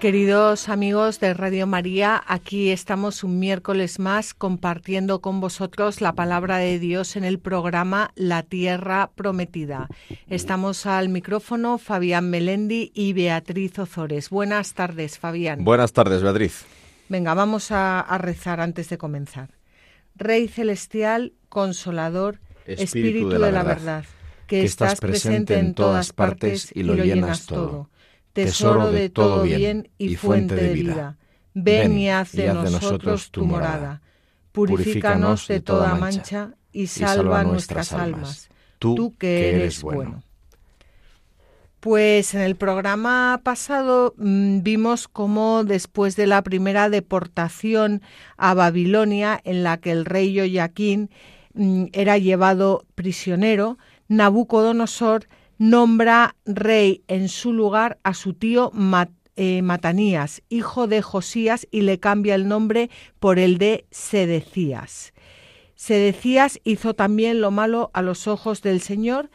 Queridos amigos de Radio María, aquí estamos un miércoles más compartiendo con vosotros la palabra de Dios en el programa La Tierra Prometida. Estamos al micrófono Fabián Melendi y Beatriz Ozores. Buenas tardes, Fabián. Buenas tardes, Beatriz. Venga, vamos a, rezar antes de comenzar. Rey celestial, consolador, Espíritu, de, la, verdad, que, estás presente en todas partes y lo llenas todo tesoro de todo bien y fuente de vida. Ven y haz de nosotros tu morada. Purifícanos de toda mancha y salva nuestras almas, tú que eres bueno. Pues en el programa pasado mm, vimos cómo después de la primera deportación a Babilonia, en la que el rey Joaquín mm, era llevado prisionero, Nabucodonosor nombra rey en su lugar a su tío eh, Matanías, hijo de Josías, y le cambia el nombre por el de Sedecías. Sedecías hizo también lo malo a los ojos del Señor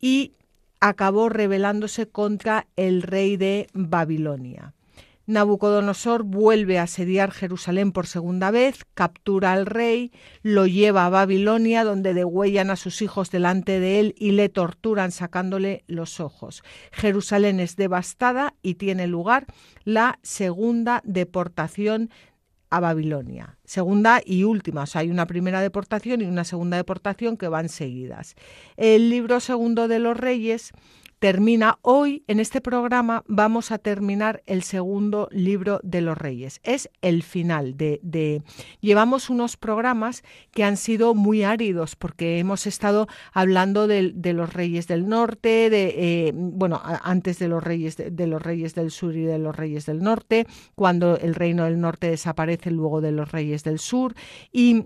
y acabó rebelándose contra el rey de Babilonia. Nabucodonosor vuelve a asediar Jerusalén por segunda vez, captura al rey, lo lleva a Babilonia, donde degüellan a sus hijos delante de él y le torturan sacándole los ojos. Jerusalén es devastada y tiene lugar la segunda deportación a Babilonia. Segunda y última, o sea, hay una primera deportación y una segunda deportación que van seguidas. El libro segundo de los reyes termina hoy en este programa vamos a terminar el segundo libro de los reyes. Es el final de, llevamos unos programas que han sido muy áridos porque hemos estado hablando de, los reyes del norte de eh, bueno antes de los reyes de, los reyes del sur y de los reyes del norte cuando el reino del norte desaparece luego de los reyes del sur y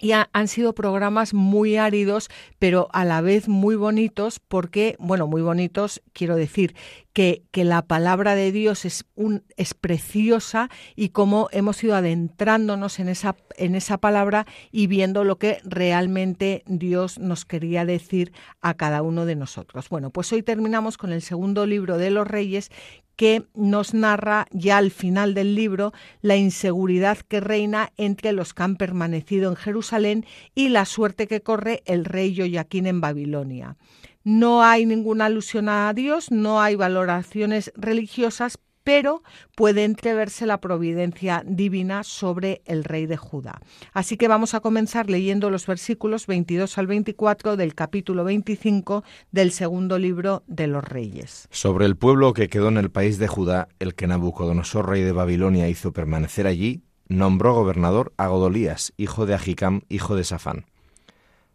y han sido programas muy áridos, pero a la vez muy bonitos, porque, bueno, muy bonitos, quiero decir, que, que la palabra de Dios es, un, es preciosa y cómo hemos ido adentrándonos en esa, en esa palabra y viendo lo que realmente Dios nos quería decir a cada uno de nosotros. Bueno, pues hoy terminamos con el segundo libro de los Reyes, que nos narra ya al final del libro la inseguridad que reina entre los que han permanecido en Jerusalén y la suerte que corre el rey Joaquín en Babilonia. No hay ninguna alusión a Dios, no hay valoraciones religiosas, pero puede entreverse la providencia divina sobre el rey de Judá. Así que vamos a comenzar leyendo los versículos 22 al 24 del capítulo 25 del segundo libro de los reyes. Sobre el pueblo que quedó en el país de Judá, el que Nabucodonosor, rey de Babilonia, hizo permanecer allí, nombró gobernador a Godolías, hijo de Agicam, hijo de Safán.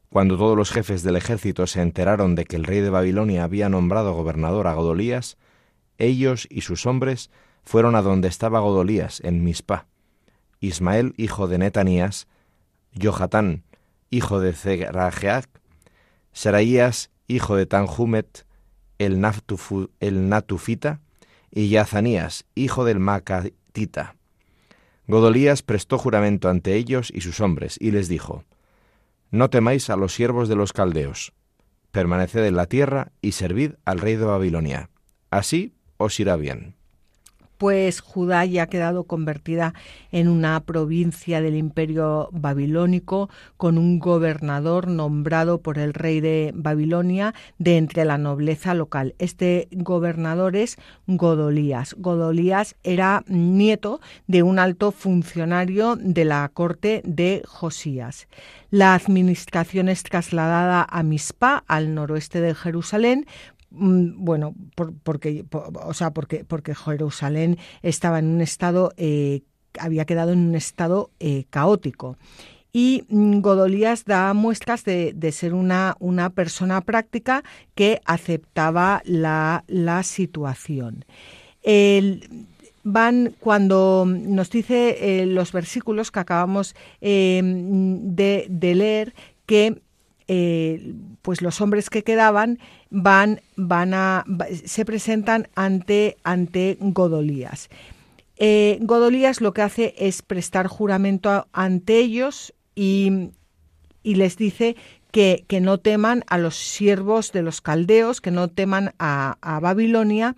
Cuando todos los jefes del ejército se enteraron de que el rey de Babilonia había nombrado gobernador a Godolías, ellos y sus hombres fueron a donde estaba Godolías, en Mispa. Ismael, hijo de Netanías, Johatán, hijo de Zerajeac, Saraías, hijo de Tanjumet, el, Natufita, y Yazanías, hijo del Macatita. Godolías prestó juramento ante ellos y sus hombres, y les dijo, No temáis a los siervos de los caldeos, permaneced en la tierra y servid al rey de Babilonia. Así os irá bien pues Judá ya ha quedado convertida en una provincia del imperio babilónico con un gobernador nombrado por el rey de Babilonia de entre la nobleza local. Este gobernador es Godolías. Godolías era nieto de un alto funcionario de la corte de Josías. La administración es trasladada a Mispa, al noroeste de Jerusalén, Mm, bueno, porque, o sea, porque, porque Jerusalén estaba en un estado, eh, había quedado en un estado eh, caótico. Y mm, Godolías da muestras de, ser una, una, persona práctica que aceptaba la, situación. van cuando nos dice eh, los versículos que acabamos de, leer que pues los hombres que quedaban van, van a, se presentan ante, ante Godolías. eh, Godolías lo que hace es prestar juramento ante ellos y, les dice que, no teman a los siervos de los caldeos, que no teman a, Babilonia,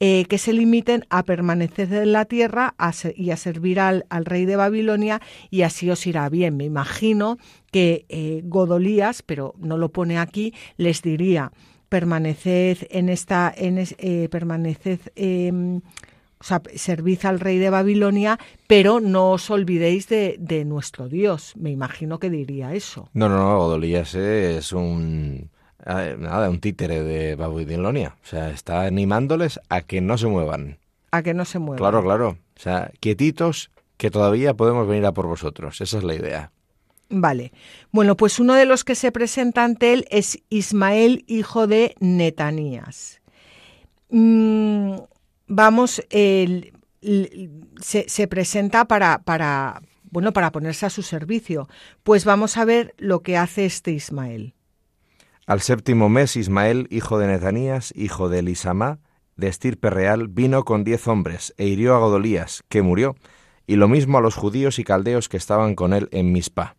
eh, que se limiten a permanecer en la tierra y a servir al, rey de Babilonia y así os irá bien. Me imagino que eh, Godolías, pero no lo pone aquí, les diría, permaneced en esta, en, eh, permaneced em, o sea, servid al rey de Babilonia, pero no os olvidéis de, nuestro Dios. Me imagino que diría eso. No, no, no, Godolías es un nada, un títere de Babilonia. O sea, está animándoles a que no se muevan. A que no se muevan. Claro, claro. O sea, quietitos, que todavía podemos venir a por vosotros. Esa es la idea. Vale. Bueno, pues uno de los que se presenta ante él es Ismael, hijo de Netanías. Mm, vamos, se, presenta para, para, bueno, para ponerse a su servicio. Pues vamos a ver lo que hace este Ismael. Al séptimo mes, Ismael, hijo de Netanías, hijo de Elisama, de estirpe real, vino con diez hombres e hirió a Godolías, que murió, y lo mismo a los judíos y caldeos que estaban con él en Mispa.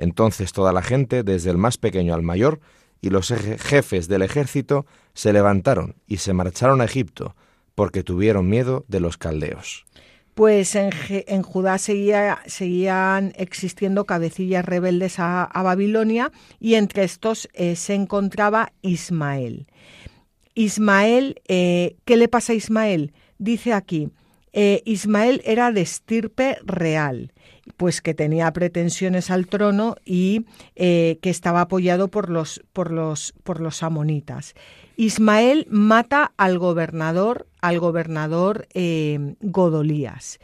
Entonces toda la gente, desde el más pequeño al mayor, y los jefes del ejército se levantaron y se marcharon a Egipto, porque tuvieron miedo de los caldeos. Pues en, Judá seguían existiendo cabecillas rebeldes a, Babilonia y entre estos eh, se encontraba Ismael. Ismael, eh, ¿qué le pasa a Ismael? Dice aquí, eh, Ismael era de estirpe real, pues que tenía pretensiones al trono y que estaba apoyado por los, por los, por los amonitas. Ismael mata al gobernador, al gobernador eh, Godolías.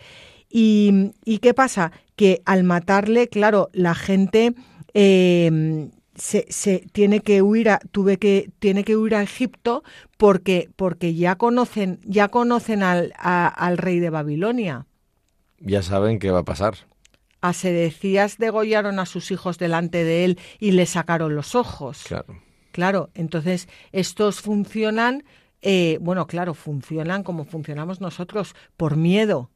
Y, qué pasa? Que al matarle, claro, la gente eh, se, tiene que huir a, tuve que, tiene que huir a Egipto porque, porque ya conocen, ya conocen al, al rey de Babilonia. Ya saben qué va a pasar. A Sedecías degollaron a sus hijos delante de él y le sacaron los ojos. Claro. Claro, entonces estos funcionan, eh, bueno, claro, funcionan como funcionamos nosotros, por miedo.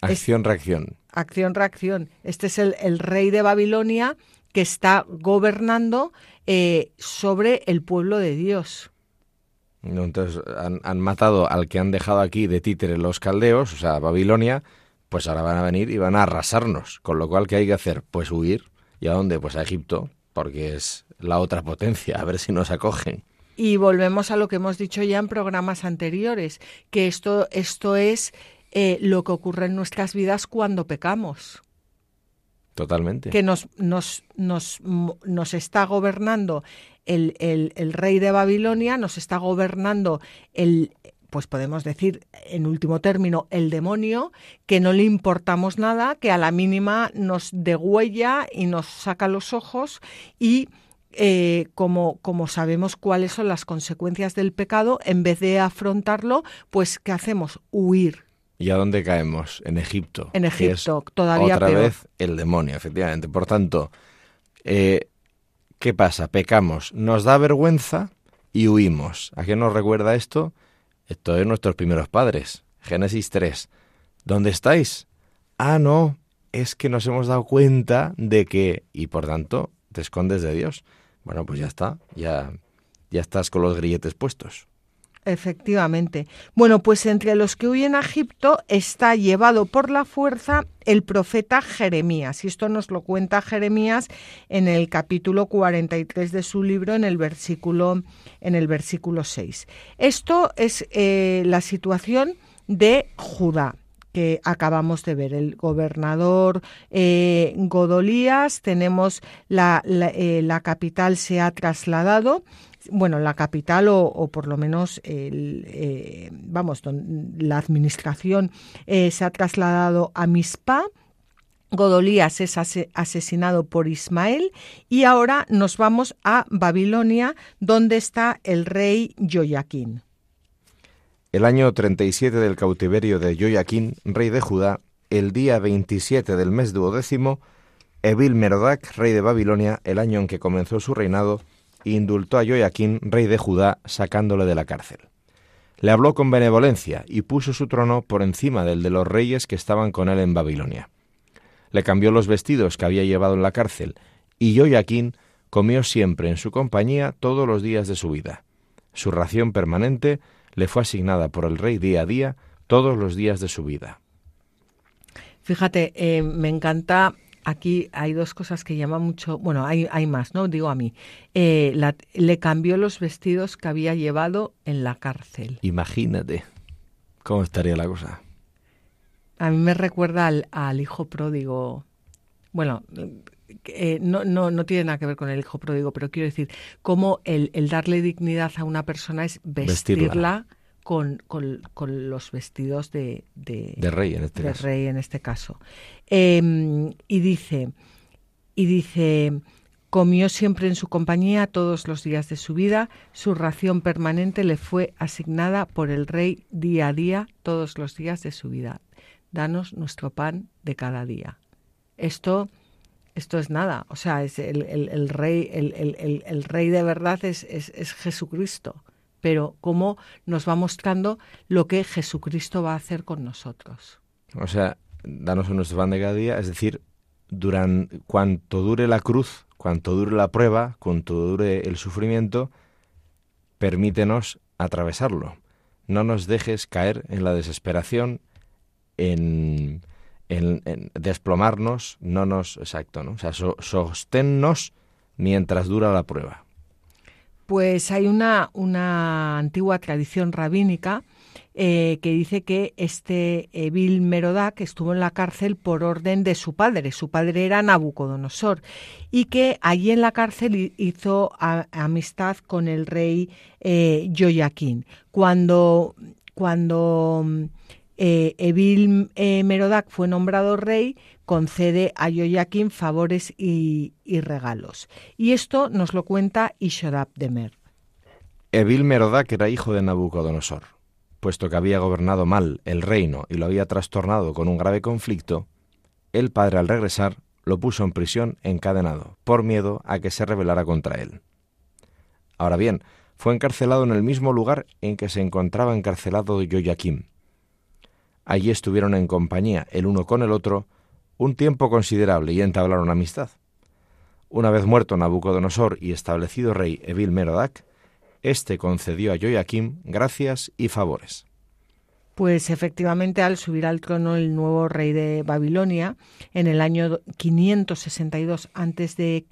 Acción-reacción. Acción-reacción. Este es el, rey de Babilonia que está gobernando eh, sobre el pueblo de Dios. Entonces han, matado al que han dejado aquí de títere los caldeos, o sea, Babilonia, pues ahora van a venir y van a arrasarnos. Con lo cual, ¿qué hay que hacer? Pues huir. ¿Y a dónde? Pues a Egipto, porque es la otra potencia, a ver si nos acogen. Y volvemos a lo que hemos dicho ya en programas anteriores, que esto, esto es eh, lo que ocurre en nuestras vidas cuando pecamos. Totalmente. Que nos, nos, nos, nos está gobernando el, el, el, rey de Babilonia, nos está gobernando el, pues podemos decir, en último término, el demonio, que no le importamos nada, que a la mínima nos degüella y nos saca los ojos y eh, como, como sabemos cuáles son las consecuencias del pecado, en vez de afrontarlo, pues ¿qué hacemos? Huir. ¿Y a dónde caemos? En Egipto. En Egipto, todavía otra vez el demonio, efectivamente. Por tanto, eh, ¿qué pasa? Pecamos, nos da vergüenza y huimos. ¿A qué nos recuerda esto? Esto es nuestros primeros padres. Génesis 3. ¿Dónde estáis? Ah, no, es que nos hemos dado cuenta de que, y por tanto, te escondes de Dios. Bueno, pues ya está, ya, ya estás con los grilletes puestos. Efectivamente. Bueno, pues entre los que huyen a Egipto está llevado por la fuerza el profeta Jeremías. Y esto nos lo cuenta Jeremías en el capítulo 43 de su libro, en el versículo, en el versículo 6. Esto es eh, la situación de Judá que acabamos de ver. El gobernador eh, Godolías, tenemos la, eh, la, capital se ha trasladado, bueno, la capital o, por lo menos, el, eh, vamos, la administración se ha trasladado a Mispa. Godolías es asesinado por Ismael y ahora nos vamos a Babilonia, donde está el rey Joaquín. El año 37 del cautiverio de Joaquín, rey de Judá, el día 27 del mes duodécimo, Evil Merodac, rey de Babilonia, el año en que comenzó su reinado, indultó a Joaquín, rey de Judá, sacándole de la cárcel. Le habló con benevolencia y puso su trono por encima del de los reyes que estaban con él en Babilonia. Le cambió los vestidos que había llevado en la cárcel, y Joaquín comió siempre en su compañía todos los días de su vida. Su ración permanente le fue asignada por el rey día a día todos los días de su vida. Fíjate, eh, me encanta aquí hay dos cosas que llaman mucho, bueno, hay, hay más, ¿no? Digo a mí. Eh, le cambió los vestidos que había llevado en la cárcel. Imagínate cómo estaría la cosa. A mí me recuerda al, hijo pródigo. Bueno, eh, no, no, no tiene nada que ver con el hijo pródigo, pero quiero decir, cómo el, darle dignidad a una persona es vestirla, Con, con, los vestidos de, de, rey en este de caso. rey en este caso. Em, y dice, y dice, comió siempre en su compañía todos los días de su vida, su ración permanente le fue asignada por el rey día a día todos los días de su vida. Danos nuestro pan de cada día. Esto, esto es nada, o sea, es el, el, rey, el, el, rey de verdad es, es, es Jesucristo pero cómo nos va mostrando lo que Jesucristo va a hacer con nosotros. O sea, danos nuestro pan de cada día, es decir, durante cuanto dure la cruz, cuanto dure la prueba, cuanto dure el sufrimiento, permítenos atravesarlo. No nos dejes caer en la desesperación, en, desplomarnos, no nos, exacto, ¿no? O sea, sosténnos mientras dura la prueba. Pues hay una, una antigua tradición rabínica eh, que dice que este Evil Merodac estuvo en la cárcel por orden de su padre. Su padre era Nabucodonosor y que allí en la cárcel hizo amistad con el rey eh. Cuando, cuando eh, Evil eh, Merodac fue nombrado rey, concede a Joaquín favores y, regalos. Y esto nos lo cuenta Ishodab de Mer. Evil Merodac era hijo de Nabucodonosor puesto que había gobernado mal el reino y lo había trastornado con un grave conflicto, el padre al regresar lo puso en prisión encadenado, por miedo a que se rebelara contra él. Ahora bien, fue encarcelado en el mismo lugar en que se encontraba encarcelado Joaquim. Allí estuvieron en compañía el uno con el otro un tiempo considerable y entablaron amistad. Una vez muerto Nabucodonosor y establecido rey Evil Merodac, este concedió a Joaquim gracias y favores. Pues efectivamente, al subir al trono el nuevo rey de Babilonia, en el año 562 a.C.,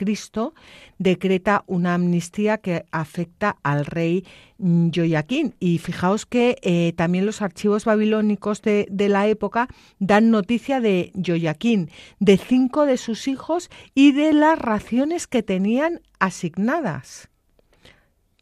decreta una amnistía que afecta al rey Joaquín. Y fijaos que eh, también los archivos babilónicos de, de, la época dan noticia de Joaquín, de cinco de sus hijos y de las raciones que tenían asignadas.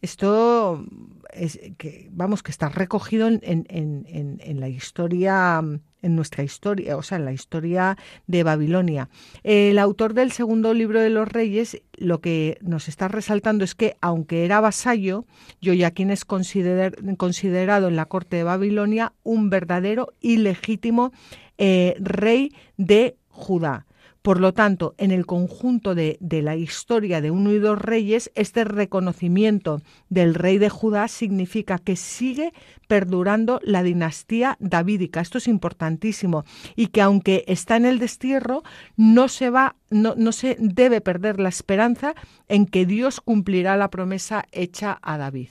Esto es que vamos que está recogido en, en, la historia en nuestra historia, o sea, en la historia de Babilonia. El autor del segundo libro de los reyes lo que nos está resaltando es que, aunque era vasallo, Joaquín es considerado en la corte de Babilonia un verdadero y legítimo eh, rey de Judá. Por lo tanto, en el conjunto de, la historia de uno y dos reyes, este reconocimiento del rey de Judá significa que sigue perdurando la dinastía davídica. Esto es importantísimo. Y que aunque está en el destierro, no se va, no, no se debe perder la esperanza en que Dios cumplirá la promesa hecha a David.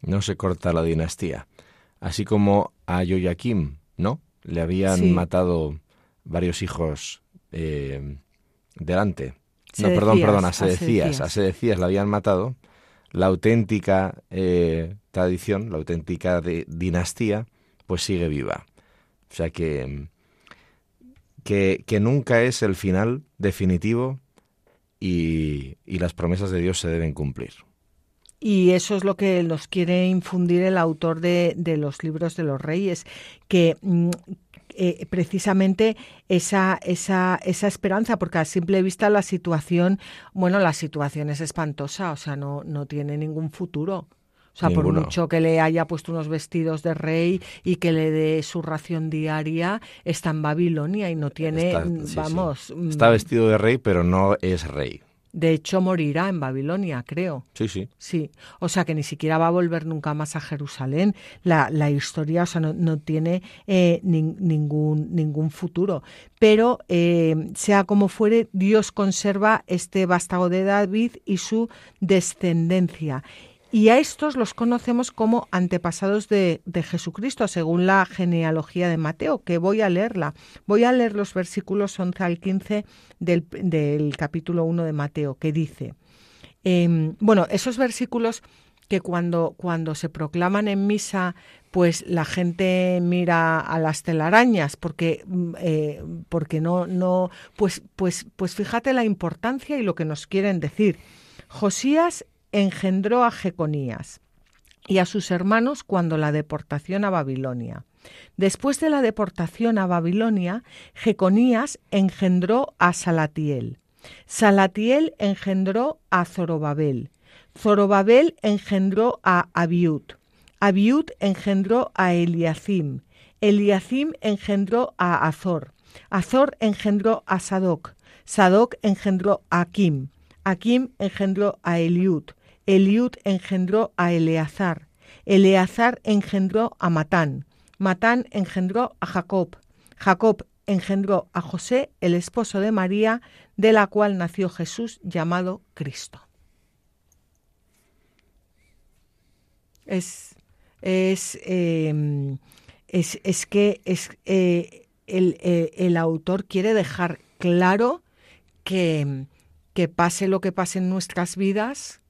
No se corta la dinastía. Así como a Joaquim, ¿no? Le habían matado varios hijos eh, delante. no, perdón, perdón, a Sedecías. A Sedecías la habían matado. La auténtica eh, tradición, la auténtica de, dinastía, pues sigue viva. O sea que, que, que nunca es el final definitivo y, y las promesas de Dios se deben cumplir. Y eso es lo que nos quiere infundir el autor de, de los libros de los reyes, que, mm, eh, precisamente esa, esa, esa esperanza, porque a simple vista la situación, bueno, la situación es espantosa, o sea, no, no tiene ningún futuro. O sea, por mucho que le haya puesto unos vestidos de rey y que le dé su ración diaria, está en Babilonia y no tiene, vamos... Está mm, vestido de rey, pero no es rey. De hecho, morirá en Babilonia, creo. Sí, sí. Sí, o sea que ni siquiera va a volver nunca más a Jerusalén. La, la historia, o sea, no, no tiene eh, ningún, ningún futuro. Pero, eh, sea como fuere, Dios conserva este vástago de David y su descendencia. Y a estos los conocemos como antepasados de, Jesucristo, según la genealogía de Mateo, que voy a leerla. Voy a leer los versículos 11 al 15 del, capítulo 1 de Mateo, que dice, em, bueno, esos versículos que cuando, cuando se proclaman en misa, pues la gente mira a las telarañas, porque, mm, eh, porque no, no, pues, pues, pues fíjate la importancia y lo que nos quieren decir. Josías engendró a Jeconías y a sus hermanos cuando la deportación a Babilonia. Después de la deportación a Babilonia, Jeconías engendró a Salatiel. Salatiel engendró a Zorobabel. Zorobabel engendró a Abiud. Abiud engendró a Eliacim. Eliacim engendró a Azor. Azor engendró a Sadoc. Sadoc engendró a Akim. Akim engendró a Eliud. Eliud engendró a Eleazar. Eleazar engendró a Matán. Matán engendró a Jacob. Jacob engendró a José, el esposo de María, de la cual nació Jesús llamado Cristo. Es, es, em, es, que es, eh, el, eh, el autor quiere dejar claro que, que pase lo que pase en nuestras vidas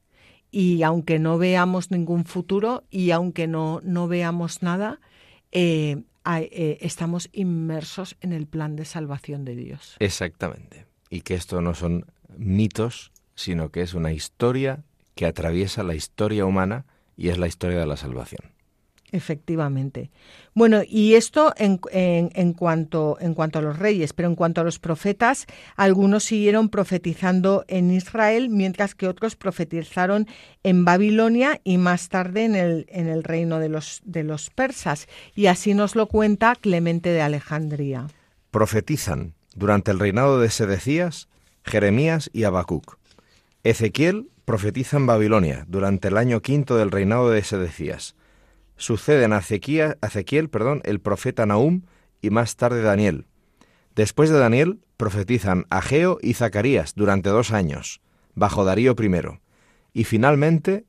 y aunque no veamos ningún futuro y aunque no, no veamos nada, eh, eh, estamos inmersos en el plan de salvación de Dios. Exactamente. Y que esto no son mitos, sino que es una historia que atraviesa la historia humana y es la historia de la salvación. Efectivamente. Bueno, y esto en, en, cuanto, en cuanto a los reyes, pero en cuanto a los profetas, algunos siguieron profetizando en Israel, mientras que otros profetizaron en Babilonia y más tarde en el, en el reino de los, de los persas. Y así nos lo cuenta Clemente de Alejandría. Profetizan durante el reinado de Sedecías, Jeremías y Habacuc. Ezequiel profetiza en Babilonia durante el año quinto del reinado de Sedecías suceden a Ezequiel, perdón, el profeta Nahum y más tarde Daniel. Después de Daniel profetizan Ageo y Zacarías durante dos años, bajo Darío I, y finalmente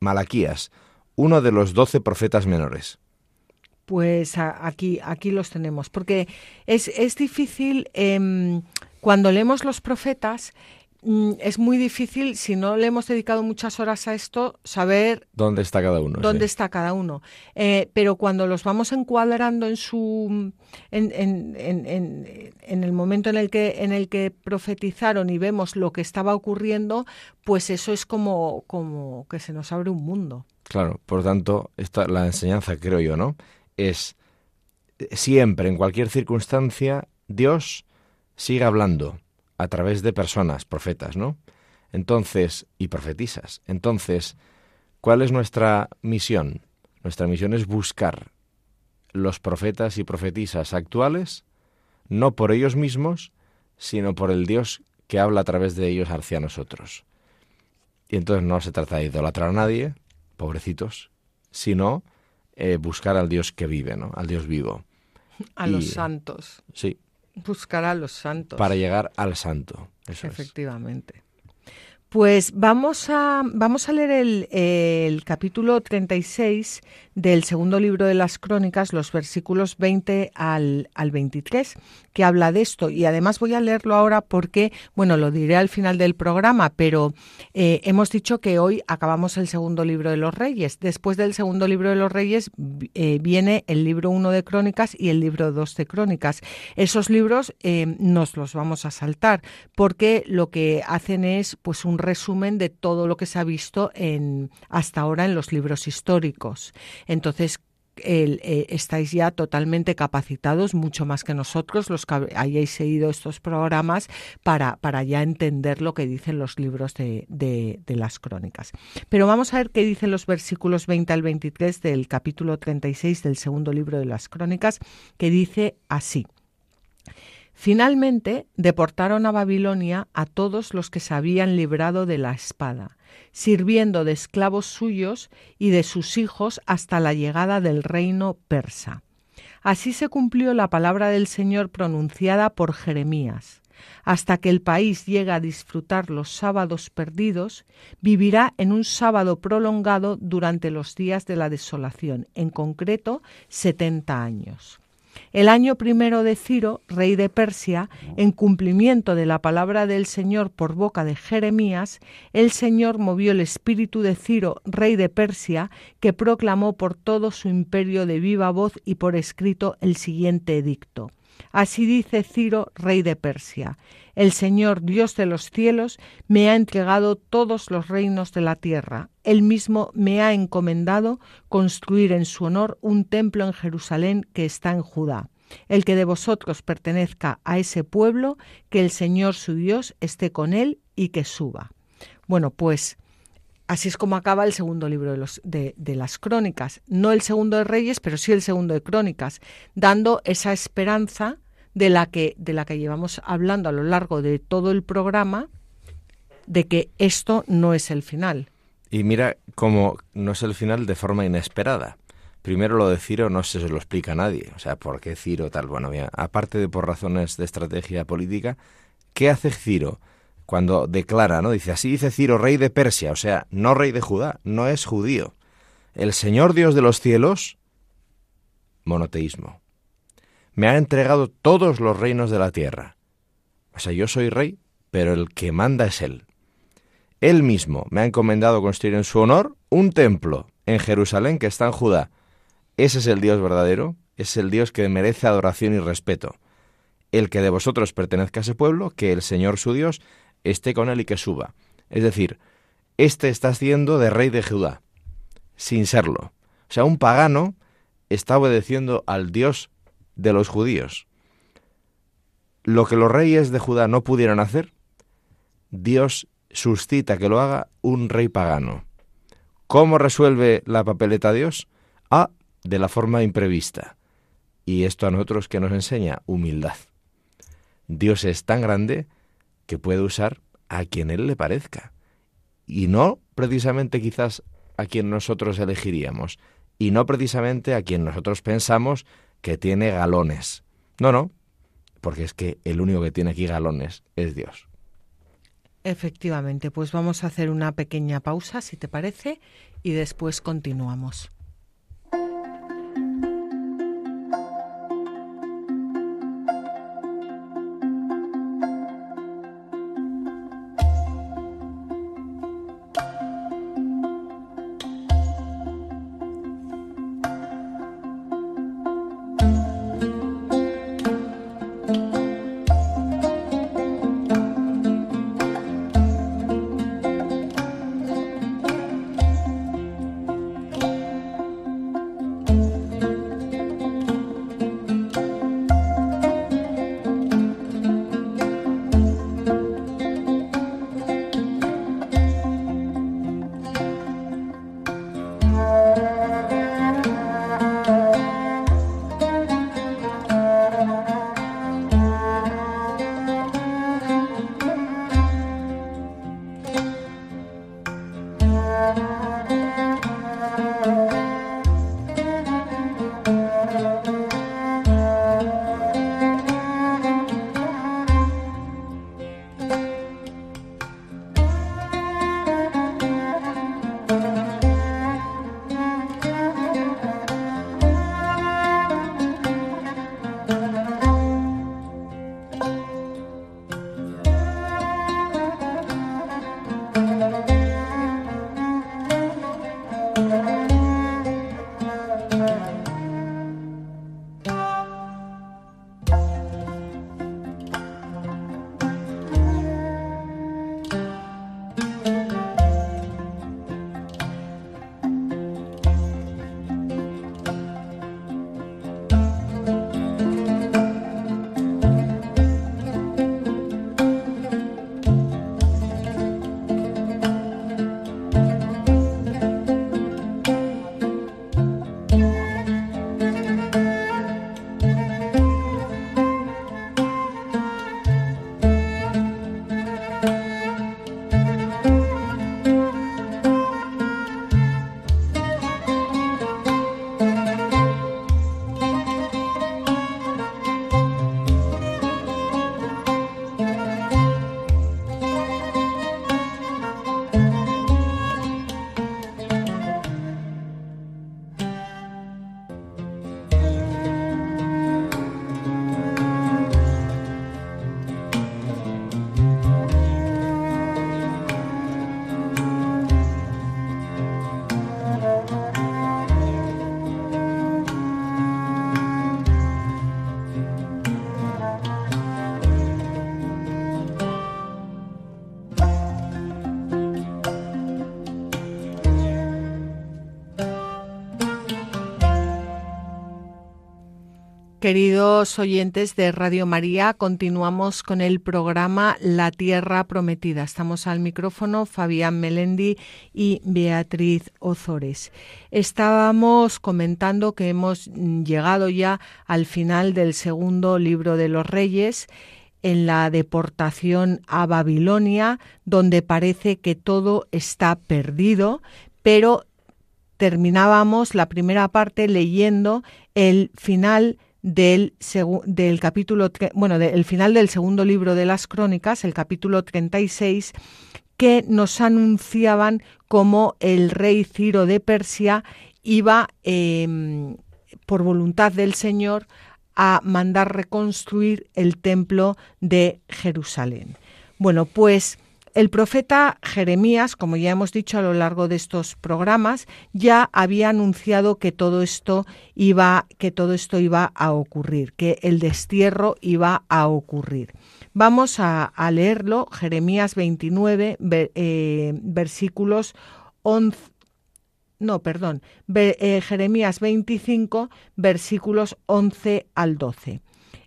Malaquías, uno de los doce profetas menores. Pues aquí, aquí los tenemos, porque es, es difícil em, cuando leemos los profetas es muy difícil, si no le hemos dedicado muchas horas a esto, saber dónde está cada uno. Dónde está cada uno. Eh, pero cuando los vamos encuadrando en su en, en, en, en, el momento en el que en el que profetizaron y vemos lo que estaba ocurriendo, pues eso es como, como que se nos abre un mundo. Claro, por tanto, esta, la enseñanza, creo yo, ¿no? Es eh, siempre, en cualquier circunstancia, Dios sigue hablando a través de personas, profetas, ¿no? Entonces, y profetisas. Entonces, ¿cuál es nuestra misión? Nuestra misión es buscar los profetas y profetisas actuales, no por ellos mismos, sino por el Dios que habla a través de ellos hacia nosotros. Y entonces no se trata de idolatrar a nadie, pobrecitos, sino eh, buscar al Dios que vive, ¿no? Al Dios vivo. A los santos. Sí, Buscar a los santos. Para llegar al santo. Efectivamente. Pues vamos a, vamos a leer el, el, capítulo 36 del segundo libro de las crónicas, los versículos 20 al, al 23, que habla de esto. Y además voy a leerlo ahora porque, bueno, lo diré al final del programa, pero eh, hemos dicho que hoy acabamos el segundo libro de los reyes. Después del segundo libro de los reyes eh, viene el libro 1 de crónicas y el libro 2 de crónicas. Esos libros eh, nos los vamos a saltar porque lo que hacen es pues un resumen de todo lo que se ha visto en, hasta ahora en los libros históricos. Entonces, eh, estáis ya totalmente capacitados, mucho más que nosotros, los que hayáis seguido estos programas, para, para ya entender lo que dicen los libros de, de, las crónicas. Pero vamos a ver qué dicen los versículos 20 al 23 del capítulo 36 del segundo libro de las crónicas, que dice así. Finalmente, deportaron a Babilonia a todos los que se habían librado de la espada, sirviendo de esclavos suyos y de sus hijos hasta la llegada del reino persa. Así se cumplió la palabra del Señor pronunciada por Jeremías. Hasta que el país llegue a disfrutar los sábados perdidos, vivirá en un sábado prolongado durante los días de la desolación, en concreto setenta años. El año primero de Ciro, rey de Persia, en cumplimiento de la palabra del Señor por boca de Jeremías, el Señor movió el espíritu de Ciro, rey de Persia, que proclamó por todo su imperio de viva voz y por escrito el siguiente edicto. Así dice Ciro, rey de Persia, el Señor Dios de los cielos me ha entregado todos los reinos de la tierra. Él mismo me ha encomendado construir en su honor un templo en Jerusalén que está en Judá. El que de vosotros pertenezca a ese pueblo, que el Señor su Dios esté con él y que suba. Bueno, pues así es como acaba el segundo libro de, los, de, las crónicas. No el segundo de Reyes, pero sí el segundo de crónicas, dando esa esperanza de la que, de la que llevamos hablando a lo largo de todo el programa, de que esto no es el final. Y mira cómo no es el final de forma inesperada. Primero lo de Ciro no se lo explica a nadie. O sea, ¿por qué Ciro tal? Bueno, bien, aparte de por razones de estrategia política, ¿qué hace Ciro cuando declara, no? Dice, así dice Ciro, rey de Persia, o sea, no rey de Judá, no es judío. El Señor Dios de los cielos, monoteísmo me ha entregado todos los reinos de la tierra. O sea, yo soy rey, pero el que manda es Él. Él mismo me ha encomendado construir en su honor un templo en Jerusalén que está en Judá. Ese es el Dios verdadero, es el Dios que merece adoración y respeto. El que de vosotros pertenezca a ese pueblo, que el Señor su Dios esté con él y que suba. Es decir, este está haciendo de rey de Judá, sin serlo. O sea, un pagano está obedeciendo al Dios de los judíos. Lo que los reyes de Judá no pudieron hacer, Dios suscita que lo haga un rey pagano. ¿Cómo resuelve la papeleta Dios? Ah, de la forma imprevista. Y esto a nosotros que nos enseña humildad. Dios es tan grande que puede usar a quien Él le parezca. Y no precisamente quizás a quien nosotros elegiríamos. Y no precisamente a quien nosotros pensamos que tiene galones. No, no, porque es que el único que tiene aquí galones es Dios. Efectivamente, pues vamos a hacer una pequeña pausa, si te parece, y después continuamos. Queridos oyentes de Radio María, continuamos con el programa La Tierra Prometida. Estamos al micrófono Fabián Melendi y Beatriz Ozores. Estábamos comentando que hemos llegado ya al final del segundo libro de los Reyes en la deportación a Babilonia, donde parece que todo está perdido, pero terminábamos la primera parte leyendo el final del, del capítulo, bueno, del final del segundo libro de las crónicas, el capítulo 36, que nos anunciaban cómo el rey Ciro de Persia iba, em, por voluntad del Señor, a mandar reconstruir el templo de Jerusalén. Bueno, pues el profeta Jeremías, como ya hemos dicho a lo largo de estos programas, ya había anunciado que todo esto iba, que todo esto iba a ocurrir, que el destierro iba a ocurrir. Vamos a, leerlo, Jeremías 29, eh, versículos 11, no, perdón, eh, Jeremías 25, versículos 11 al 12.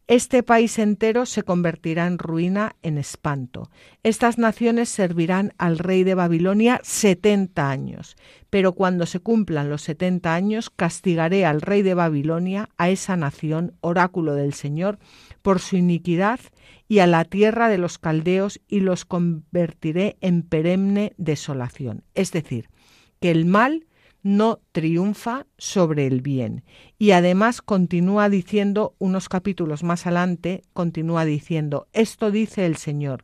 Este país entero se convertirá en ruina, en espanto. Estas naciones servirán al rey de Babilonia setenta años, pero cuando se cumplan los setenta años castigaré al rey de Babilonia, a esa nación, oráculo del Señor, por su iniquidad y a la tierra de los caldeos y los convertiré en perenne desolación. Es decir, que el mal no triunfa sobre el bien. Y además continúa diciendo, unos capítulos más adelante, continúa diciendo, esto dice el Señor.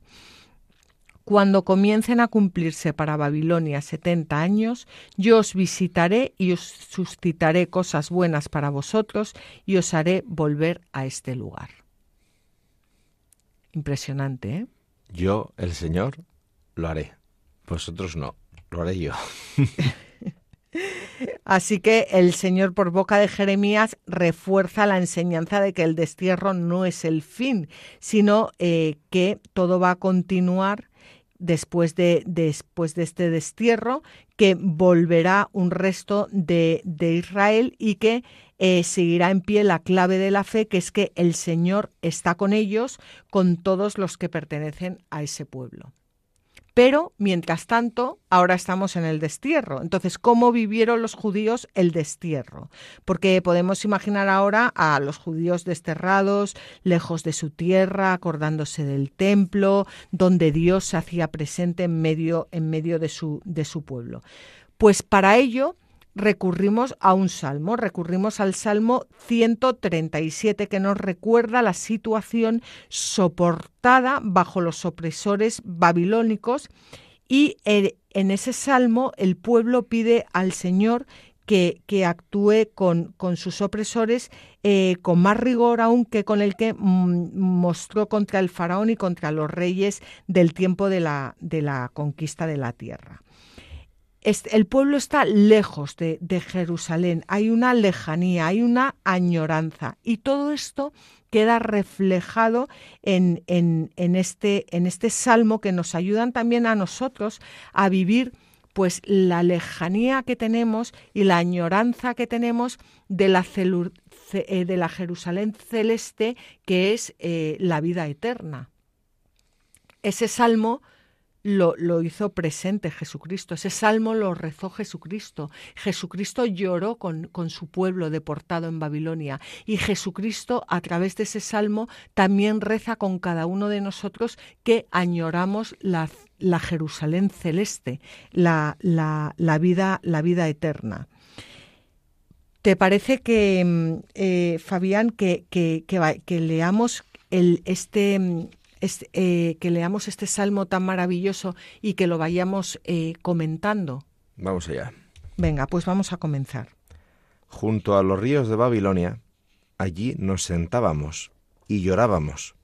Cuando comiencen a cumplirse para Babilonia setenta años, yo os visitaré y os suscitaré cosas buenas para vosotros y os haré volver a este lugar. Impresionante, ¿eh? Yo, el Señor, lo haré. Vosotros no, lo haré yo. Así que el Señor por boca de Jeremías refuerza la enseñanza de que el destierro no es el fin, sino eh, que todo va a continuar después de, después de este destierro, que volverá un resto de, Israel y que eh, seguirá en pie la clave de la fe, que es que el Señor está con ellos, con todos los que pertenecen a ese pueblo. Pero, mientras tanto, ahora estamos en el destierro. Entonces, ¿cómo vivieron los judíos el destierro? Porque podemos imaginar ahora a los judíos desterrados, lejos de su tierra, acordándose del templo, donde Dios se hacía presente en medio, en medio de, su, de su pueblo. Pues para ello, recurrimos a un salmo, recurrimos al Salmo 137 que nos recuerda la situación soportada bajo los opresores babilónicos. Y en ese salmo el pueblo pide al Señor que, actúe con, sus opresores eh, con más rigor aún que con el que mm, mostró contra el faraón y contra los reyes del tiempo de la conquista de la tierra el pueblo está lejos de, Jerusalén, hay una lejanía, hay una añoranza y todo esto queda reflejado en, este, en este salmo que nos ayudan también a nosotros a vivir pues la lejanía que tenemos y la añoranza que tenemos de la, eh, Jerusalén celeste que es eh, la vida eterna. Ese salmo lo, hizo presente Jesucristo. Ese salmo lo rezó Jesucristo. Jesucristo lloró con, con, su pueblo deportado en Babilonia. Y Jesucristo, a través de ese salmo, también reza con cada uno de nosotros que añoramos la, la Jerusalén celeste, la, la, la, vida, la vida eterna. ¿Te parece que, mm, eh, Fabián, que, que, que, leamos el, este, eh, que leamos este salmo tan maravilloso y que lo vayamos eh, comentando? Vamos allá. Venga, pues vamos a comenzar. Junto a los ríos de Babilonia, allí nos sentábamos y llorábamos,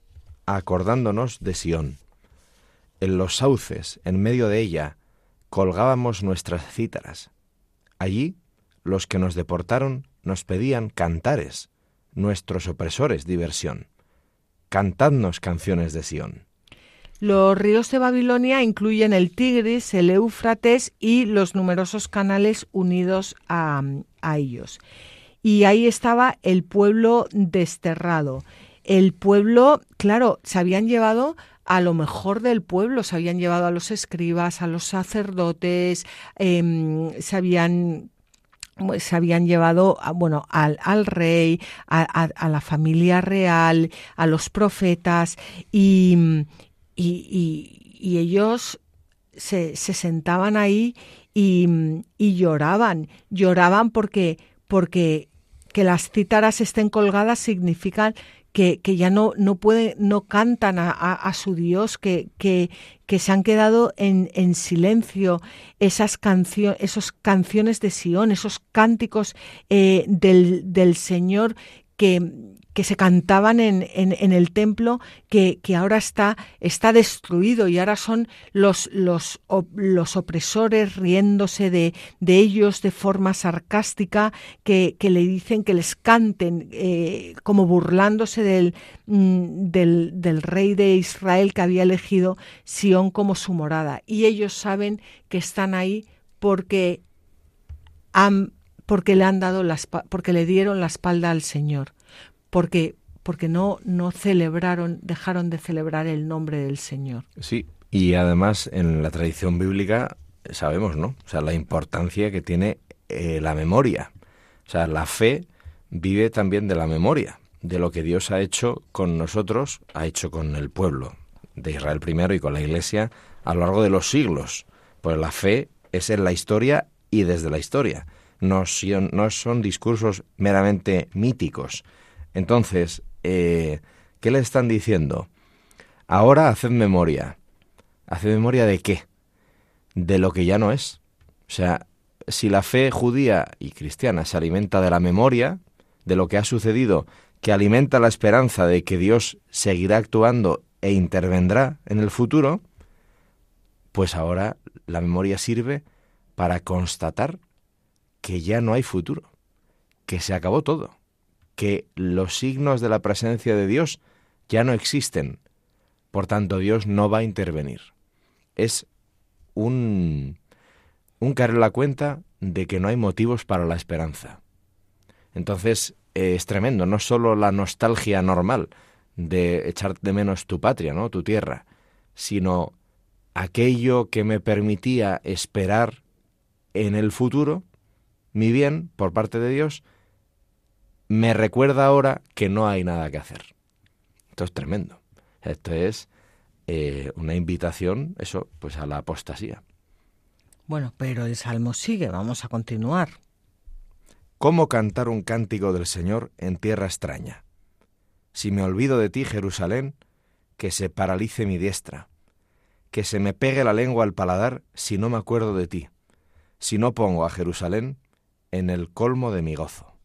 acordándonos de Sión. En los sauces, en medio de ella, colgábamos nuestras cítaras. Allí, los que nos deportaron nos pedían cantares, nuestros opresores diversión cantadnos canciones de Sión. Los ríos de Babilonia incluyen el Tigris, el Éufrates y los numerosos canales unidos a, ellos. y ahí estaba el pueblo desterrado. El pueblo, claro, se habían llevado a lo mejor del pueblo, se habían llevado a los escribas, a los sacerdotes, em, se habían se habían llevado bueno al, al rey, a, la familia real, a los profetas y, y, ellos se, se, sentaban ahí y, y, lloraban, lloraban porque, porque que las cítaras estén colgadas significan que, que, ya no, no pueden, no cantan a, a, su Dios, que, que, que, se han quedado en, en silencio, esas canciones, esos canciones de Sión, esos cánticos eh, del, del Señor que, que se cantaban en, en, el templo que, que, ahora está, está destruido y ahora son los, los, los opresores riéndose de, de, ellos de forma sarcástica, que, que le dicen que les canten eh, como burlándose del, mm, del, del, rey de Israel que había elegido Sión como su morada. Y ellos saben que están ahí porque han porque le han dado las porque le dieron la espalda al Señor porque, porque no, no celebraron, dejaron de celebrar el nombre del Señor. Sí, y además en la tradición bíblica sabemos, ¿no? O sea, la importancia que tiene eh, la memoria. O sea, la fe vive también de la memoria, de lo que Dios ha hecho con nosotros, ha hecho con el pueblo de Israel primero y con la Iglesia a lo largo de los siglos. Pues la fe es en la historia y desde la historia. No, no son discursos meramente míticos, entonces, eh, ¿qué le están diciendo? Ahora haced memoria. ¿Haced memoria de qué? De lo que ya no es. O sea, si la fe judía y cristiana se alimenta de la memoria, de lo que ha sucedido, que alimenta la esperanza de que Dios seguirá actuando e intervendrá en el futuro, pues ahora la memoria sirve para constatar que ya no hay futuro, que se acabó todo que los signos de la presencia de Dios ya no existen. Por tanto, Dios no va a intervenir. Es un, un caer en la cuenta de que no hay motivos para la esperanza. Entonces, es tremendo, no solo la nostalgia normal de echar de menos tu patria, ¿no? tu tierra, sino aquello que me permitía esperar en el futuro, mi bien por parte de Dios, me recuerda ahora que no hay nada que hacer. Esto es tremendo. Esto es eh, una invitación, eso, pues a la apostasía. Bueno, pero el salmo sigue, vamos a continuar. ¿Cómo cantar un cántico del Señor en tierra extraña? Si me olvido de ti, Jerusalén, que se paralice mi diestra, que se me pegue la lengua al paladar si no me acuerdo de ti, si no pongo a Jerusalén en el colmo de mi gozo.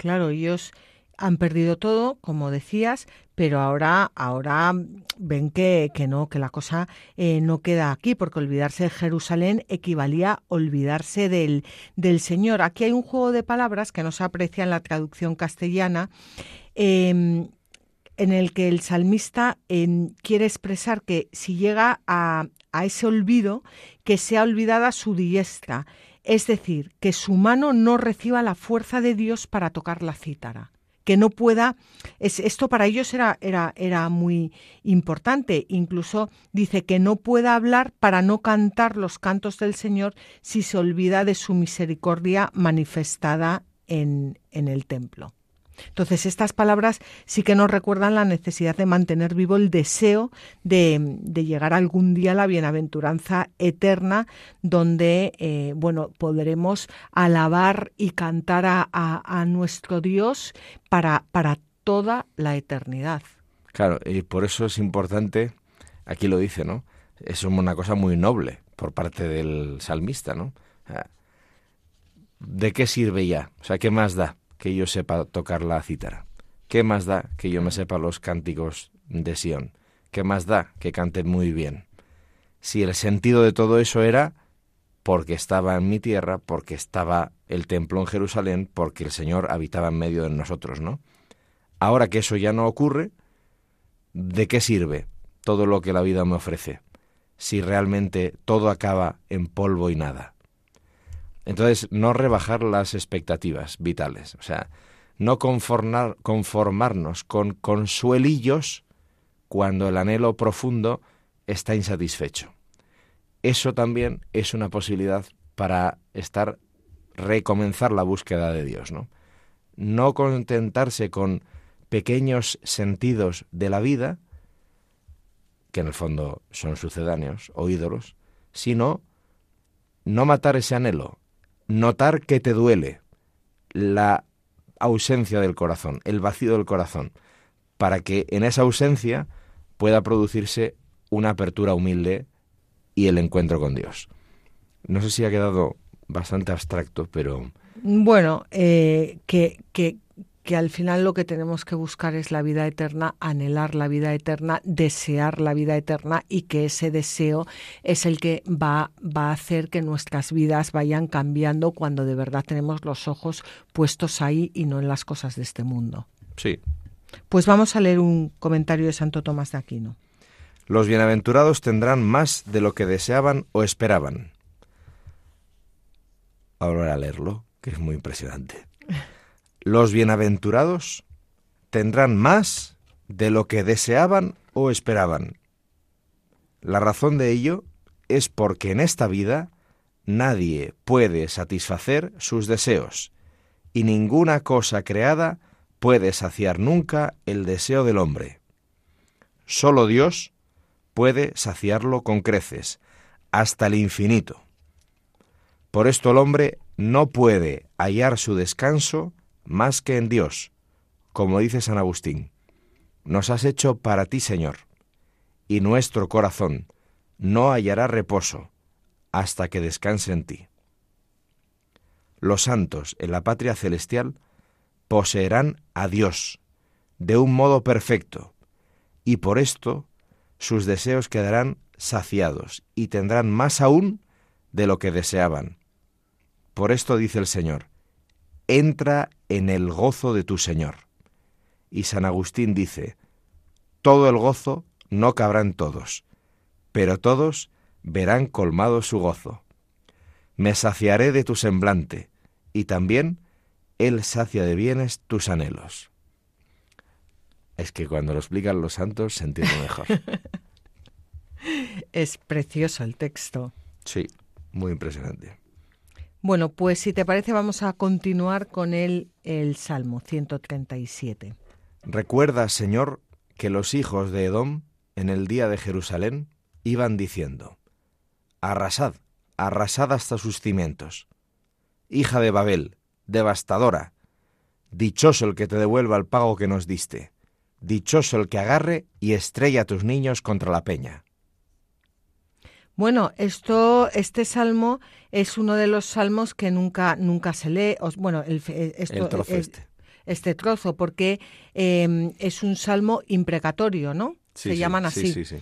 Claro, ellos han perdido todo, como decías, pero ahora, ahora ven que, que no, que la cosa eh, no queda aquí, porque olvidarse de Jerusalén equivalía a olvidarse del, del Señor. Aquí hay un juego de palabras que no se aprecia en la traducción castellana. Em, en el que el salmista em, quiere expresar que si llega a, a ese olvido, que sea olvidada su diestra, es decir, que su mano no reciba la fuerza de Dios para tocar la cítara que no pueda es, esto para ellos era, era, era muy importante. Incluso dice que no pueda hablar para no cantar los cantos del Señor si se olvida de su misericordia manifestada en, en el templo entonces, estas palabras sí que nos recuerdan la necesidad de mantener vivo el deseo de, llegar algún día a la bienaventuranza eterna, donde, eh, bueno, podremos alabar y cantar a, nuestro Dios para, para toda la eternidad. Claro, y por eso es importante, aquí lo dice, ¿no? Es una cosa muy noble por parte del salmista, ¿no? ¿De qué sirve ya? O sea, ¿qué más da? Que yo sepa tocar la cítara? ¿Qué más da que yo me sepa los cánticos de Sión? ¿Qué más da que cante muy bien? Si el sentido de todo eso era porque estaba en mi tierra, porque estaba el templo en Jerusalén, porque el Señor habitaba en medio de nosotros, ¿no? Ahora que eso ya no ocurre, ¿de qué sirve todo lo que la vida me ofrece? Si realmente todo acaba en polvo y nada. Entonces, no rebajar las expectativas vitales, o sea, no conformar, conformarnos con consuelillos cuando el anhelo profundo está insatisfecho. Eso también es una posibilidad para estar recomenzar la búsqueda de Dios, ¿no? No contentarse con pequeños sentidos de la vida, que en el fondo son sucedáneos o ídolos, sino no matar ese anhelo, notar que te duele la ausencia del corazón, el vacío del corazón, para que en esa ausencia pueda producirse una apertura humilde y el encuentro con Dios. No sé si ha quedado bastante abstracto, pero... Bueno, eh, que, que, que al final lo que tenemos que buscar es la vida eterna, anhelar la vida eterna, desear la vida eterna y que ese deseo es el que va, va a hacer que nuestras vidas vayan cambiando cuando de verdad tenemos los ojos puestos ahí y no en las cosas de este mundo. Sí. Pues vamos a leer un comentario de Santo Tomás de Aquino. Los bienaventurados tendrán más de lo que deseaban o esperaban. Ahora a leerlo, que es muy impresionante. Los bienaventurados tendrán más de lo que deseaban o esperaban. La razón de ello es porque en esta vida nadie puede satisfacer sus deseos y ninguna cosa creada puede saciar nunca el deseo del hombre. Solo Dios puede saciarlo con creces, hasta el infinito. Por esto el hombre no puede hallar su descanso más que en Dios, como dice San Agustín. Nos has hecho para ti, Señor, y nuestro corazón no hallará reposo hasta que descanse en ti. Los santos en la patria celestial poseerán a Dios de un modo perfecto, y por esto sus deseos quedarán saciados y tendrán más aún de lo que deseaban. Por esto dice el Señor, entra en el gozo de tu Señor. Y San Agustín dice, todo el gozo no cabrá en todos, pero todos verán colmado su gozo. Me saciaré de tu semblante, y también Él sacia de bienes tus anhelos. Es que cuando lo explican los santos se entiende mejor. es precioso el texto. Sí, muy impresionante. Bueno, pues si te parece vamos a continuar con el, el Salmo 137. Recuerda, Señor, que los hijos de Edom en el día de Jerusalén iban diciendo, Arrasad, arrasad hasta sus cimientos. Hija de Babel, devastadora, dichoso el que te devuelva el pago que nos diste, dichoso el que agarre y estrella a tus niños contra la peña. Bueno, esto, este salmo es uno de los salmos que nunca, nunca se lee. Bueno, el, esto, trozo este. este. trozo, porque eh, es un salmo imprecatorio, ¿no? se llaman así. Sí, sí,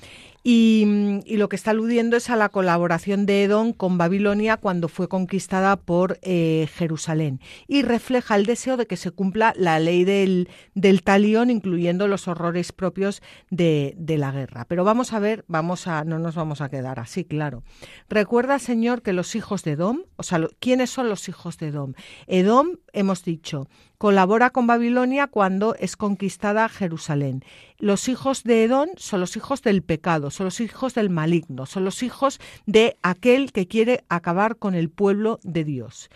y, lo que está aludiendo es a la colaboración de Edom con Babilonia cuando fue conquistada por eh, Jerusalén. Y refleja el deseo de que se cumpla la ley del, del talión, incluyendo los horrores propios de, de, la guerra. Pero vamos a ver, vamos a, no nos vamos a quedar así, claro. Recuerda, Señor, que los hijos de Edom, o sea, ¿quiénes son los hijos de Edom? Edom, hemos dicho, colabora con Babilonia cuando es conquistada Jerusalén. Los hijos de Edom son los hijos del pecado, son los hijos del maligno, son los hijos de aquel que quiere acabar con el pueblo de Dios.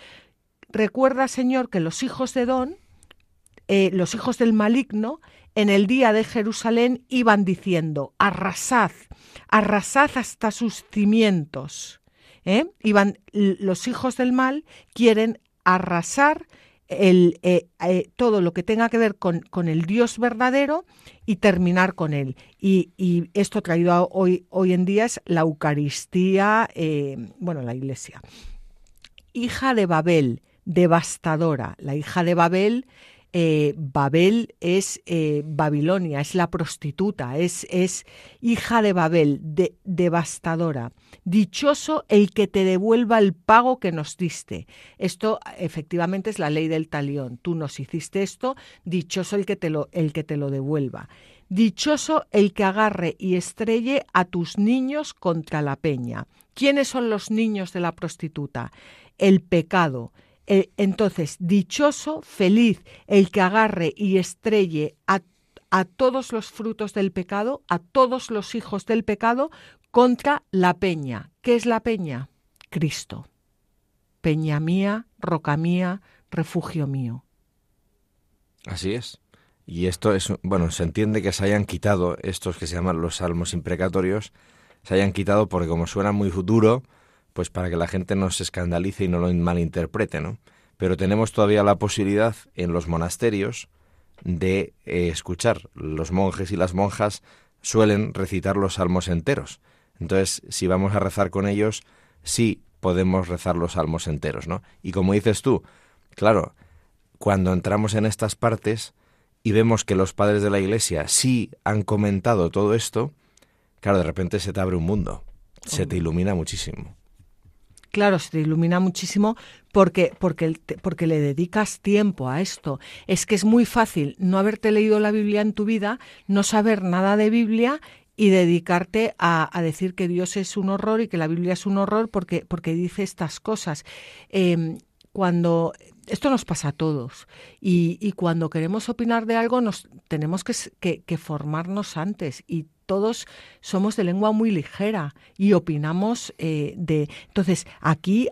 Recuerda, Señor, que los hijos de Edom, eh, los hijos del maligno, en el día de Jerusalén iban diciendo, arrasad, arrasad hasta sus cimientos. ¿Eh? Iban, los hijos del mal quieren arrasar el, eh, eh, todo lo que tenga que ver con, con, el Dios verdadero y terminar con él. Y, y esto traído hoy, hoy en día es la Eucaristía, eh, bueno, la Iglesia. Hija de Babel, devastadora. La hija de Babel Babel es Babilonia, es la prostituta, es, es hija de Babel, de, devastadora. Dichoso el que te devuelva el pago que nos diste. Esto efectivamente es la ley del talión. Tú nos hiciste esto, dichoso el que te lo, el que te lo devuelva. Dichoso el que agarre y estrelle a tus niños contra la peña. ¿Quiénes son los niños de la prostituta? El pecado eh, entonces, dichoso, feliz, el que agarre y estrelle a, a todos los frutos del pecado, a todos los hijos del pecado, contra la peña. ¿Qué es la peña? Cristo. Peña mía, roca mía, refugio mío. Así es. Y esto es, bueno, se entiende que se hayan quitado estos que se llaman los salmos imprecatorios, se hayan quitado porque como suena muy futuro, pues para que la gente no se escandalice y no lo malinterprete, ¿no? Pero tenemos todavía la posibilidad en los monasterios de eh, escuchar. Los monjes y las monjas suelen recitar los salmos enteros. Entonces, si vamos a rezar con ellos, sí podemos rezar los salmos enteros, ¿no? Y como dices tú, claro, cuando entramos en estas partes y vemos que los padres de la Iglesia sí han comentado todo esto, claro, de repente se te abre un mundo, se te ilumina muchísimo claro, se te ilumina muchísimo porque, porque, porque le dedicas tiempo a esto. Es que es muy fácil no haberte leído la Biblia en tu vida, no saber nada de Biblia y dedicarte a, decir que Dios es un horror y que la Biblia es un horror porque, porque dice estas cosas. Em, cuando esto nos pasa a todos y, cuando queremos opinar de algo nos tenemos que, que, formarnos antes y todos somos de lengua muy ligera y opinamos eh, de entonces aquí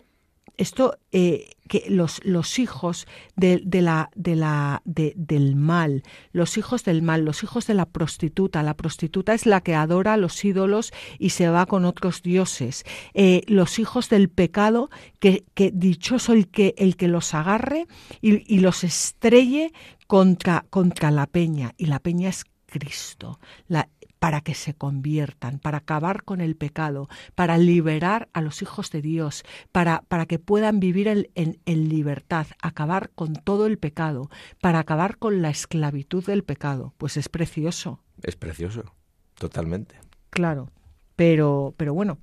esto eh, que los, los hijos de, la, de la, del mal, los hijos del mal, los hijos de la prostituta. La prostituta es la que adora a los ídolos y se va con otros dioses. Eh, los hijos del pecado, que, que, dichoso el que, el que los agarre y, y los estrelle contra, contra la peña. Y la peña es Cristo. La, para que se conviertan, para acabar con el pecado, para liberar a los hijos de Dios, para, para que puedan vivir en, en, libertad, acabar con todo el pecado, para acabar con la esclavitud del pecado. Pues es precioso. Es precioso, totalmente. Claro, pero, pero bueno.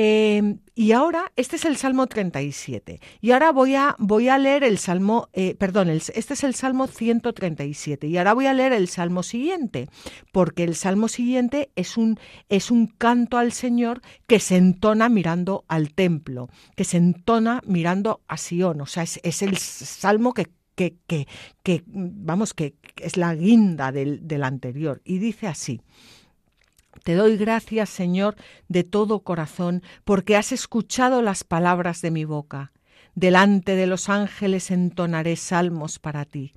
Em, y ahora, este es el Salmo 37. Y ahora voy a, voy a leer el Salmo, eh, perdón, este es el Salmo 137. Y ahora voy a leer el Salmo siguiente, porque el Salmo siguiente es un, es un canto al Señor que se entona mirando al templo, que se entona mirando a Sion. O sea, es, es el Salmo que que, que, que, vamos, que es la guinda del, del anterior. Y dice así, te doy gracias, Señor, de todo corazón, porque has escuchado las palabras de mi boca. Delante de los ángeles entonaré salmos para ti.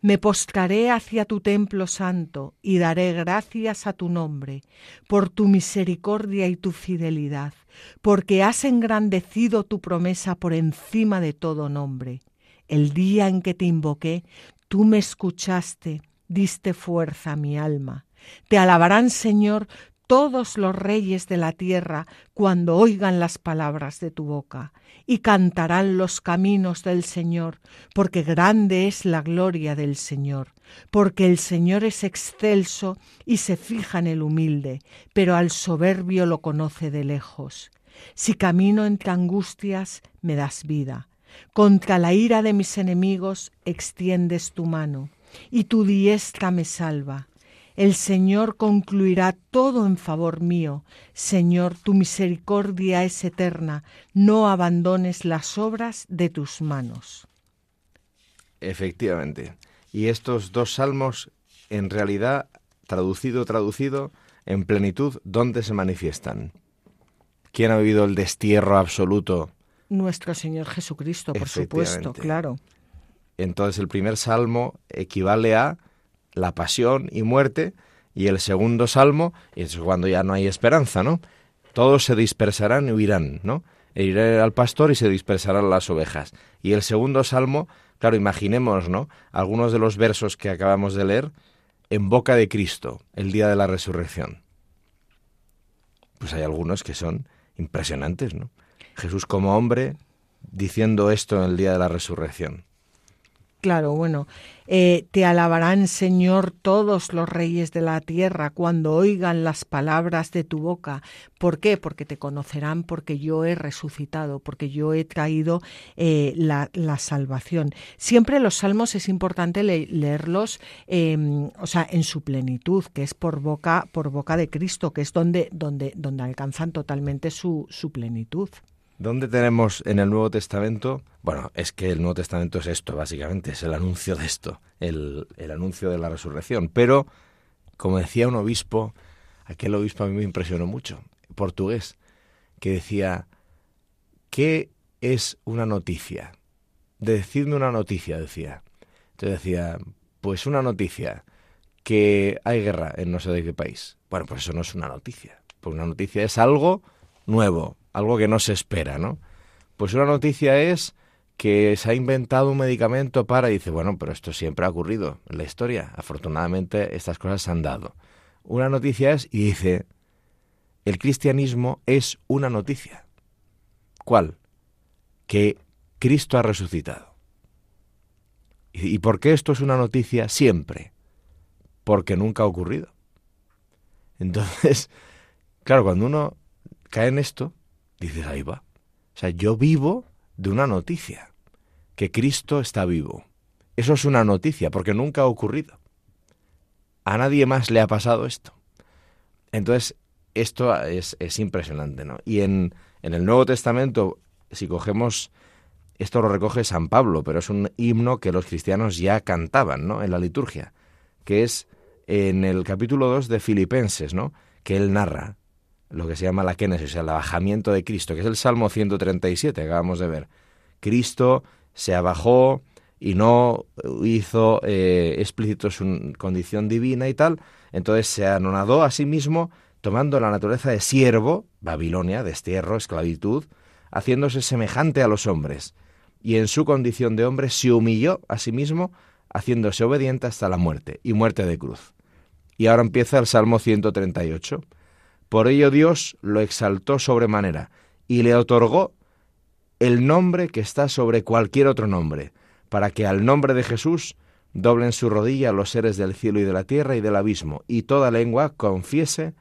Me postraré hacia tu templo santo y daré gracias a tu nombre, por tu misericordia y tu fidelidad, porque has engrandecido tu promesa por encima de todo nombre. El día en que te invoqué, tú me escuchaste, diste fuerza a mi alma. Te alabarán, Señor, todos los reyes de la tierra cuando oigan las palabras de tu boca, y cantarán los caminos del Señor, porque grande es la gloria del Señor, porque el Señor es excelso y se fija en el humilde, pero al soberbio lo conoce de lejos. Si camino entre angustias, me das vida. Contra la ira de mis enemigos extiendes tu mano, y tu diestra me salva. El Señor concluirá todo en favor mío. Señor, tu misericordia es eterna. No abandones las obras de tus manos. Efectivamente. Y estos dos salmos, en realidad, traducido, traducido, en plenitud, ¿dónde se manifiestan? ¿Quién ha vivido el destierro absoluto? Nuestro Señor Jesucristo, por supuesto, claro. Entonces el primer salmo equivale a la pasión y muerte, y el segundo salmo, es cuando ya no hay esperanza, ¿no? Todos se dispersarán y huirán, ¿no? E iré al pastor y se dispersarán las ovejas. Y el segundo salmo, claro, imaginemos, ¿no? Algunos de los versos que acabamos de leer, en boca de Cristo, el día de la resurrección. Pues hay algunos que son impresionantes, ¿no? Jesús como hombre diciendo esto en el día de la resurrección. Claro, bueno, eh, te alabarán, Señor, todos los reyes de la tierra cuando oigan las palabras de tu boca. ¿Por qué? Porque te conocerán, porque yo he resucitado, porque yo he traído eh, la, salvación. Siempre los salmos es importante leerlos, em, o sea, en su plenitud, que es por boca, por boca de Cristo, que es donde, donde, donde alcanzan totalmente su, su plenitud. ¿Dónde tenemos en el Nuevo Testamento? Bueno, es que el Nuevo Testamento es esto, básicamente, es el anuncio de esto, el, anuncio de la resurrección. Pero, como decía un obispo, aquel obispo a mí me impresionó mucho, portugués, que decía, ¿qué es una noticia? Decidme una noticia, decía. Entonces decía, pues una noticia, que hay guerra en no sé de qué país. Bueno, pues eso no es una noticia. Pues una noticia es algo nuevo, algo que no se espera, ¿no? Pues una noticia es que se ha inventado un medicamento para, y dice, bueno, pero esto siempre ha ocurrido en la historia. Afortunadamente estas cosas se han dado. Una noticia es, y dice, el cristianismo es una noticia. ¿Cuál? Que Cristo ha resucitado. ¿Y por qué esto es una noticia siempre? Porque nunca ha ocurrido. Entonces, claro, cuando uno cae en esto, dices, ahí va. O sea, yo vivo de una noticia, que Cristo está vivo. Eso es una noticia, porque nunca ha ocurrido. A nadie más le ha pasado esto. Entonces, esto es, es impresionante, ¿no? Y en, en el Nuevo Testamento, si cogemos, esto lo recoge San Pablo, pero es un himno que los cristianos ya cantaban, ¿no? En la liturgia, que es en el capítulo 2 de Filipenses, ¿no? Que él narra lo que se llama la Kénesis, el bajamiento de Cristo, que es el Salmo 137 que acabamos de ver. Cristo se abajó y no hizo eh, explícito su condición divina y tal, entonces se anonadó a sí mismo tomando la naturaleza de siervo, Babilonia, destierro, esclavitud, haciéndose semejante a los hombres, y en su condición de hombre se humilló a sí mismo, haciéndose obediente hasta la muerte, y muerte de cruz. Y ahora empieza el Salmo 138. Por ello Dios lo exaltó sobremanera y le otorgó el nombre que está sobre cualquier otro nombre, para que al nombre de Jesús doblen su rodilla los seres del cielo y de la tierra y del abismo, y toda lengua confiese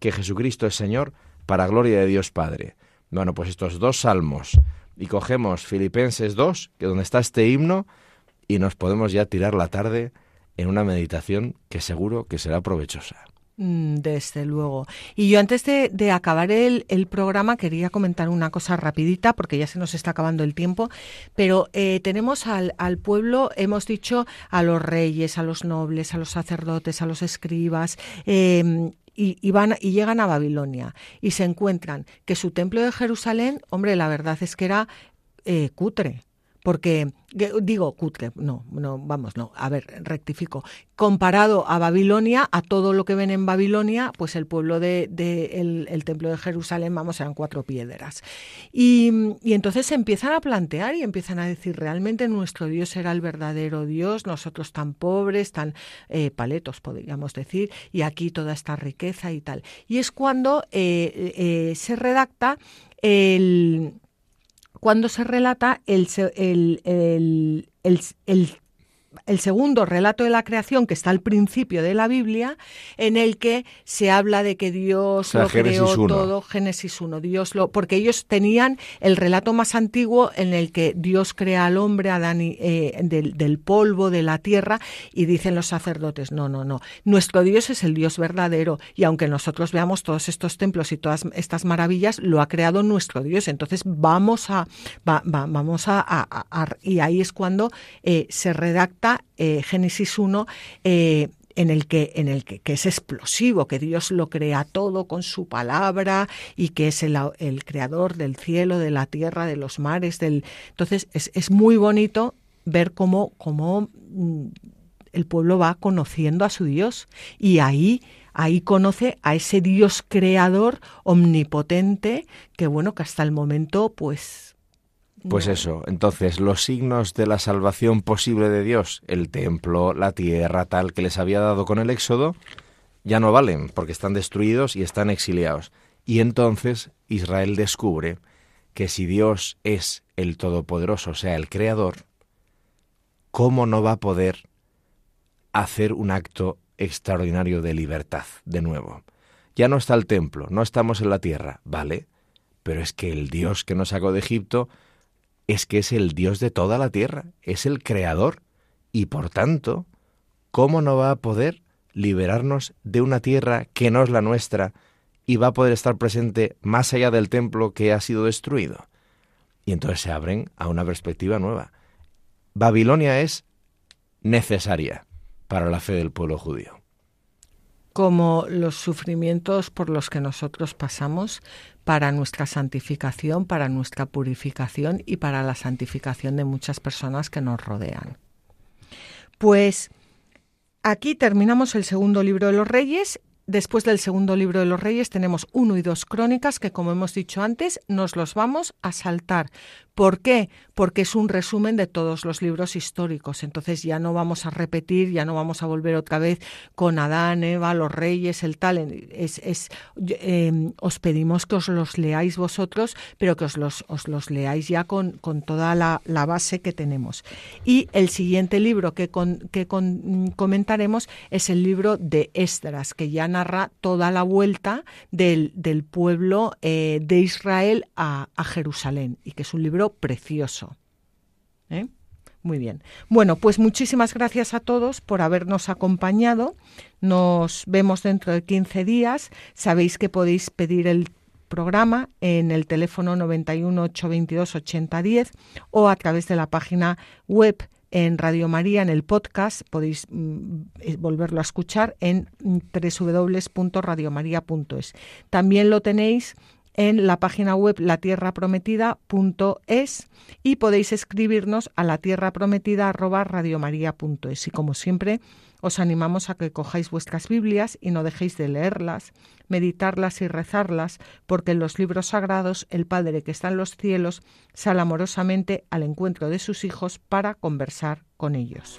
que Jesucristo es Señor, para gloria de Dios Padre. Bueno, pues estos dos salmos, y cogemos Filipenses 2, que donde está este himno, y nos podemos ya tirar la tarde en una meditación que seguro que será provechosa. Mm, desde luego. Y yo antes de, acabar el, programa quería comentar una cosa rapidita porque ya se nos está acabando el tiempo, pero eh, tenemos al, pueblo, hemos dicho a los reyes, a los nobles, a los sacerdotes, a los escribas, em, y, van y llegan a Babilonia y se encuentran que su templo de Jerusalén, hombre, la verdad es que era eh, cutre porque digo cutre, no, no, vamos, no, a ver, rectifico. Comparado a Babilonia, a todo lo que ven en Babilonia, pues el pueblo de, el, templo de Jerusalén, vamos, eran cuatro piedras. Y, entonces se empiezan a plantear y empiezan a decir, realmente nuestro Dios era el verdadero Dios, nosotros tan pobres, tan eh, paletos, podríamos decir, y aquí toda esta riqueza y tal. Y es cuando eh, eh, se redacta el cuando se relata el, el, el, el el segundo relato de la creación que está al principio de la Biblia, en el que se habla de que Dios lo creó todo, Génesis 1, Dios lo, porque ellos tenían el relato más antiguo en el que Dios crea al hombre, eh, del, polvo, de la tierra, y dicen los sacerdotes, no, no, no, nuestro Dios es el Dios verdadero, y aunque nosotros veamos todos estos templos y todas estas maravillas, lo ha creado nuestro Dios, entonces vamos a, vamos a, y ahí es cuando eh, se redacta eh, Génesis 1 eh, en el que en el que, es explosivo, que Dios lo crea todo con su palabra y que es el, creador del cielo, de la tierra, de los mares, del entonces es, muy bonito ver cómo, cómo mm, el pueblo va conociendo a su Dios y ahí ahí conoce a ese Dios creador omnipotente que bueno que hasta el momento pues pues eso, entonces los signos de la salvación posible de Dios, el templo, la tierra, tal que les había dado con el Éxodo, ya no valen porque están destruidos y están exiliados. Y entonces Israel descubre que si Dios es el Todopoderoso, o sea, el Creador, ¿cómo no va a poder hacer un acto extraordinario de libertad de nuevo? Ya no está el templo, no estamos en la tierra, ¿vale? Pero es que el Dios que nos sacó de Egipto es que es el Dios de toda la tierra, es el creador, y por tanto, ¿cómo no va a poder liberarnos de una tierra que no es la nuestra y va a poder estar presente más allá del templo que ha sido destruido? Y entonces se abren a una perspectiva nueva. Babilonia es necesaria para la fe del pueblo judío como los sufrimientos por los que nosotros pasamos para nuestra santificación, para nuestra purificación y para la santificación de muchas personas que nos rodean. Pues aquí terminamos el segundo libro de los reyes Después del segundo libro de los reyes tenemos uno y dos crónicas que, como hemos dicho antes, nos los vamos a saltar. ¿Por qué? Porque es un resumen de todos los libros históricos. Entonces ya no vamos a repetir, ya no vamos a volver otra vez con Adán, Eva, los reyes, el tal. Em, os pedimos que os los leáis vosotros, pero que os los, os los leáis ya con, con toda la, la, base que tenemos. Y el siguiente libro que, con, que con, comentaremos es el libro de Esdras, que ya narra toda la vuelta del, del pueblo eh, de Israel a, a, Jerusalén y que es un libro precioso. ¿eh? Muy bien. Bueno, pues muchísimas gracias a todos por habernos acompañado. Nos vemos dentro de 15 días. Sabéis que podéis pedir el programa en el teléfono 91 822 8010 o a través de la página web en Radio María, en el podcast, podéis mm, eh, volverlo a escuchar en www.radiomaria.es. También lo tenéis en la página web latierraprometida.es y podéis escribirnos a latierraprometida@radiomaria.es y como siempre os animamos a que cojáis vuestras Biblias y no dejéis de leerlas, meditarlas y rezarlas, porque en los libros sagrados el Padre que está en los cielos sale amorosamente al encuentro de sus hijos para conversar con ellos.